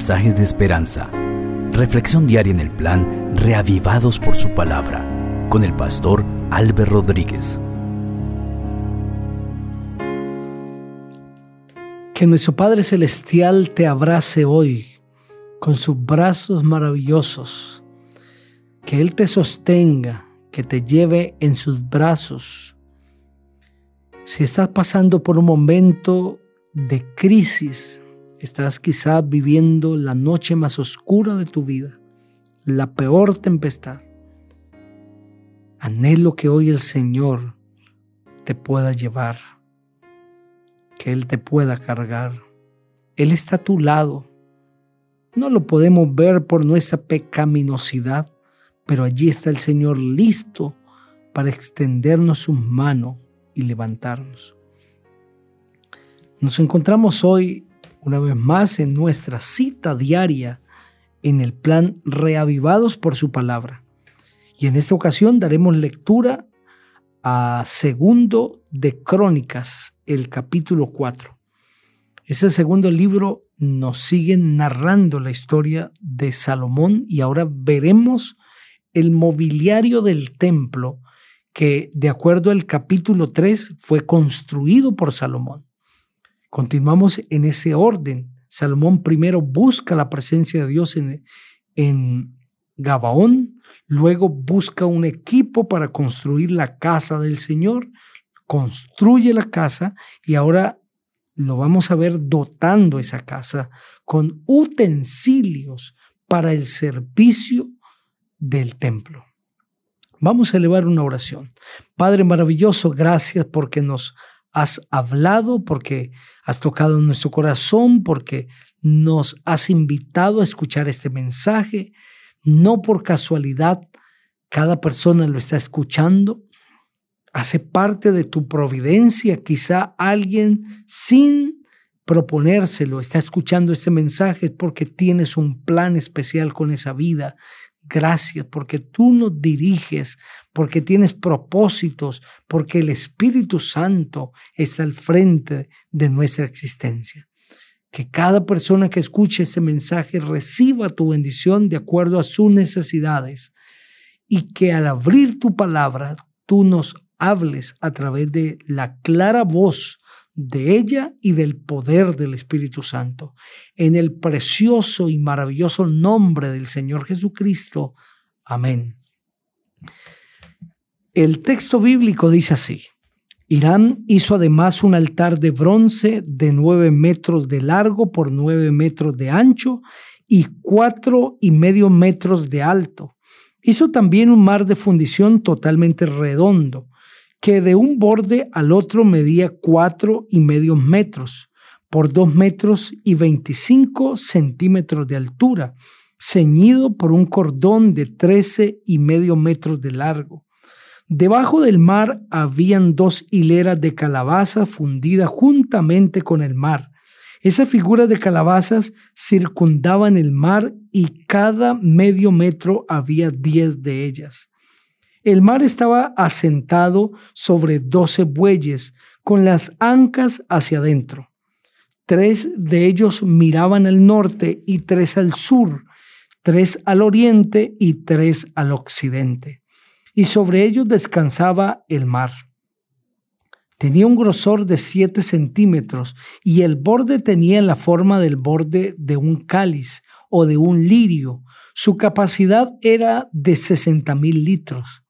mensajes de esperanza. Reflexión diaria en el plan Reavivados por su palabra con el pastor Álvaro Rodríguez. Que nuestro Padre Celestial te abrace hoy con sus brazos maravillosos. Que Él te sostenga, que te lleve en sus brazos. Si estás pasando por un momento de crisis, estás quizás viviendo la noche más oscura de tu vida, la peor tempestad. Anhelo que hoy el Señor te pueda llevar, que Él te pueda cargar. Él está a tu lado. No lo podemos ver por nuestra pecaminosidad, pero allí está el Señor listo para extendernos su mano y levantarnos. Nos encontramos hoy una vez más en nuestra cita diaria en el plan Reavivados por su palabra. Y en esta ocasión daremos lectura a segundo de Crónicas, el capítulo 4. Ese segundo libro nos sigue narrando la historia de Salomón y ahora veremos el mobiliario del templo que, de acuerdo al capítulo 3, fue construido por Salomón. Continuamos en ese orden. Salomón primero busca la presencia de Dios en, Gabaón, luego busca un equipo para construir la casa del Señor, construye la casa y ahora lo vamos a ver dotando esa casa con utensilios para el servicio del templo. Vamos a elevar una oración. Padre maravilloso, gracias porque nos has hablado, porque has tocado nuestro corazón, porque nos has invitado a escuchar este mensaje. No por casualidad, cada persona lo está escuchando, hace parte de tu providencia, quizá alguien sin proponérselo está escuchando este mensaje porque tienes un plan especial con esa vida. Gracias porque tú nos diriges, porque tienes propósitos, porque el Espíritu Santo está al frente de nuestra existencia. Que cada persona que escuche ese mensaje reciba tu bendición de acuerdo a sus necesidades y que al abrir tu palabra tú nos hables a través de la clara voz de ella y del poder del Espíritu Santo. En el precioso y maravilloso nombre del Señor Jesucristo. Amén. El texto bíblico dice así. Irán hizo además un altar de bronce de nueve metros de largo por nueve metros de ancho y cuatro y medio metros de alto. Hizo también un mar de fundición totalmente redondo, que de un borde al otro medía cuatro y medio metros por dos metros y veinticinco centímetros de altura, ceñido por un cordón de trece y medio metros de largo. Debajo del mar habían dos hileras de calabazas fundidas juntamente con el mar. Esas figuras de calabazas circundaban el mar y cada medio metro había diez de ellas. El mar estaba asentado sobre doce bueyes con las ancas hacia adentro. Tres de ellos miraban al norte y tres al sur, tres al oriente y tres al occidente y sobre ellos descansaba el mar. Tenía un grosor de siete centímetros y el borde tenía la forma del borde de un cáliz o de un lirio. Su capacidad era de sesenta mil litros.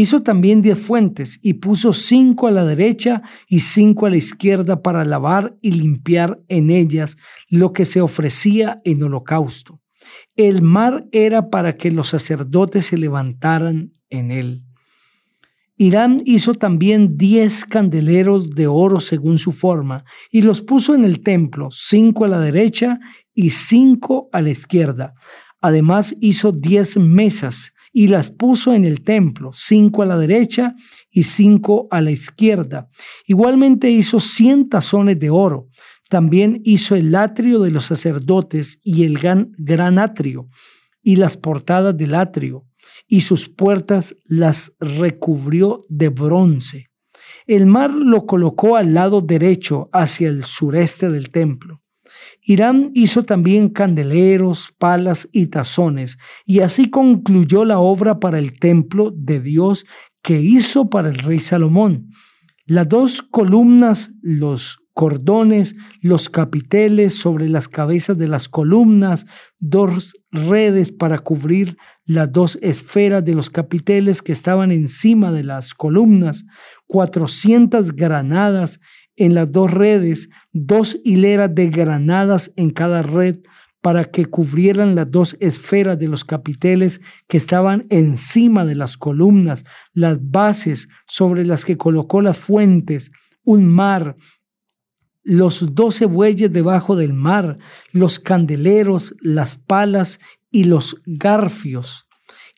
Hizo también diez fuentes y puso cinco a la derecha y cinco a la izquierda para lavar y limpiar en ellas lo que se ofrecía en holocausto. El mar era para que los sacerdotes se levantaran en él. Irán hizo también diez candeleros de oro según su forma y los puso en el templo, cinco a la derecha y cinco a la izquierda. Además hizo diez mesas y las puso en el templo, cinco a la derecha y cinco a la izquierda. Igualmente hizo cien tazones de oro. También hizo el atrio de los sacerdotes y el gran, gran atrio y las portadas del atrio y sus puertas las recubrió de bronce. El mar lo colocó al lado derecho hacia el sureste del templo. Irán hizo también candeleros, palas y tazones, y así concluyó la obra para el templo de Dios que hizo para el rey Salomón. Las dos columnas, los cordones, los capiteles sobre las cabezas de las columnas, dos redes para cubrir las dos esferas de los capiteles que estaban encima de las columnas, 400 granadas en las dos redes, dos hileras de granadas en cada red para que cubrieran las dos esferas de los capiteles que estaban encima de las columnas, las bases sobre las que colocó las fuentes, un mar, los doce bueyes debajo del mar, los candeleros, las palas y los garfios.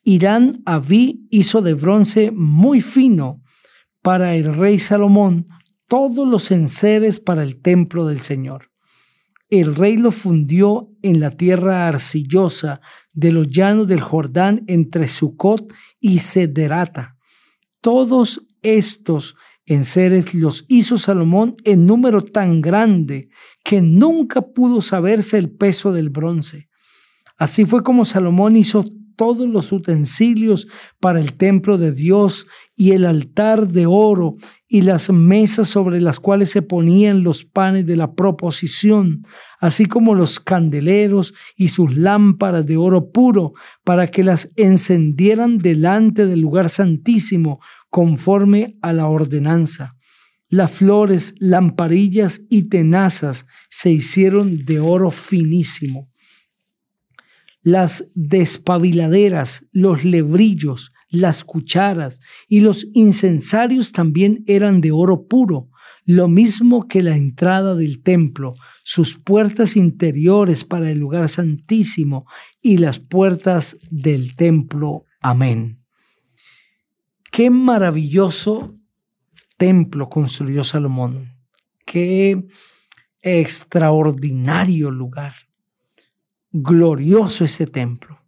Irán Abí hizo de bronce muy fino para el rey Salomón todos los enseres para el templo del Señor. El rey lo fundió en la tierra arcillosa de los llanos del Jordán entre Sucot y Sederata. Todos estos en seres los hizo Salomón en número tan grande que nunca pudo saberse el peso del bronce. Así fue como Salomón hizo todos los utensilios para el templo de Dios y el altar de oro y las mesas sobre las cuales se ponían los panes de la proposición, así como los candeleros y sus lámparas de oro puro, para que las encendieran delante del lugar santísimo, conforme a la ordenanza. Las flores, lamparillas y tenazas se hicieron de oro finísimo las despabiladeras, los lebrillos, las cucharas y los incensarios también eran de oro puro, lo mismo que la entrada del templo, sus puertas interiores para el lugar santísimo y las puertas del templo. Amén. Qué maravilloso templo construyó Salomón. Qué extraordinario lugar glorioso ese templo.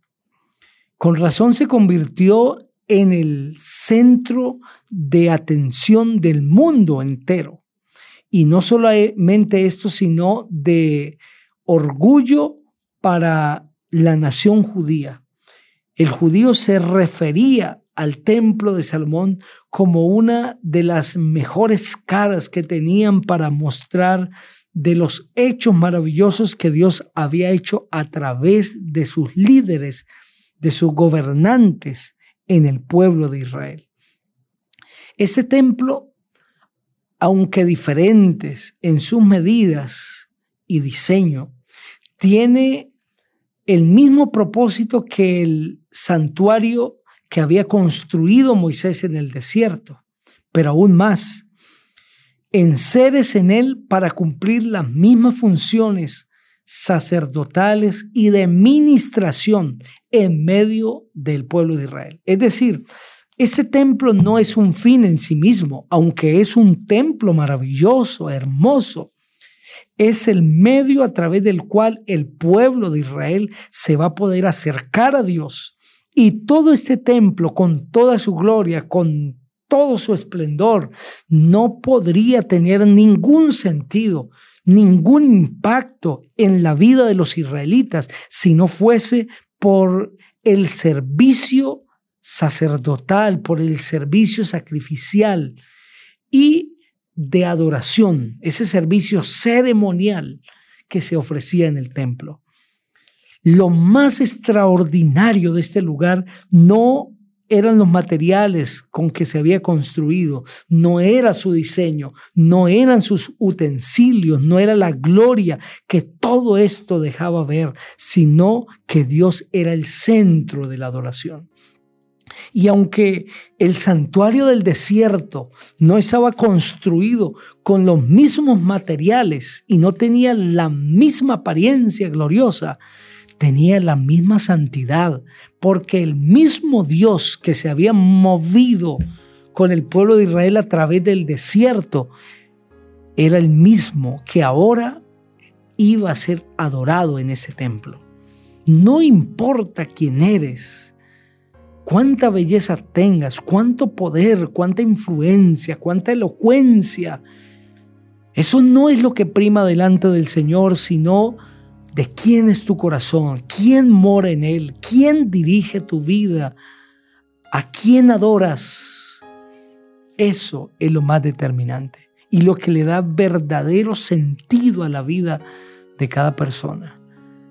Con razón se convirtió en el centro de atención del mundo entero. Y no solamente esto, sino de orgullo para la nación judía. El judío se refería al templo de Salomón como una de las mejores caras que tenían para mostrar de los hechos maravillosos que Dios había hecho a través de sus líderes, de sus gobernantes en el pueblo de Israel. Ese templo, aunque diferentes en sus medidas y diseño, tiene el mismo propósito que el santuario que había construido Moisés en el desierto, pero aún más enseres en él para cumplir las mismas funciones sacerdotales y de ministración en medio del pueblo de Israel. Es decir, ese templo no es un fin en sí mismo, aunque es un templo maravilloso, hermoso. Es el medio a través del cual el pueblo de Israel se va a poder acercar a Dios. Y todo este templo, con toda su gloria, con todo su esplendor, no podría tener ningún sentido, ningún impacto en la vida de los israelitas si no fuese por el servicio sacerdotal, por el servicio sacrificial y de adoración, ese servicio ceremonial que se ofrecía en el templo. Lo más extraordinario de este lugar no eran los materiales con que se había construido, no era su diseño, no eran sus utensilios, no era la gloria que todo esto dejaba ver, sino que Dios era el centro de la adoración. Y aunque el santuario del desierto no estaba construido con los mismos materiales y no tenía la misma apariencia gloriosa, tenía la misma santidad, porque el mismo Dios que se había movido con el pueblo de Israel a través del desierto, era el mismo que ahora iba a ser adorado en ese templo. No importa quién eres, cuánta belleza tengas, cuánto poder, cuánta influencia, cuánta elocuencia, Eso no es lo que prima delante del Señor, sino de quién es tu corazón, quién mora en él, quién dirige tu vida, a quién adoras. Eso es lo más determinante y lo que le da verdadero sentido a la vida de cada persona.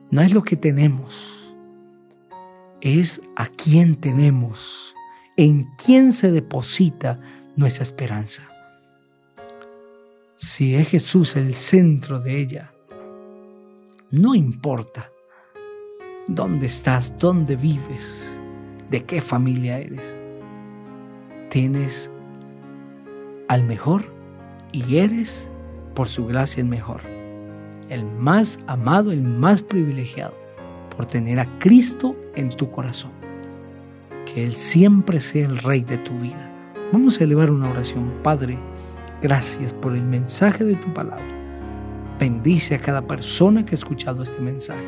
No es lo que tenemos, es a quién tenemos, en quién se deposita nuestra esperanza. Si es Jesús el centro de ella, no importa dónde estás, dónde vives, de qué familia eres. Tienes al mejor y eres, por su gracia, el mejor. El más amado, el más privilegiado, por tener a Cristo en tu corazón. Que Él siempre sea el Rey de tu vida. Vamos a elevar una oración. Padre, gracias por el mensaje de tu palabra. Bendice a cada persona que ha escuchado este mensaje.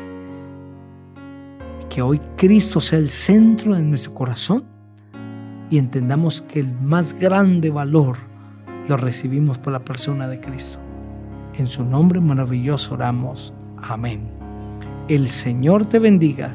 Que hoy Cristo sea el centro de nuestro corazón y entendamos que el más grande valor lo recibimos por la persona de Cristo. En su nombre maravilloso oramos. Amén. El Señor te bendiga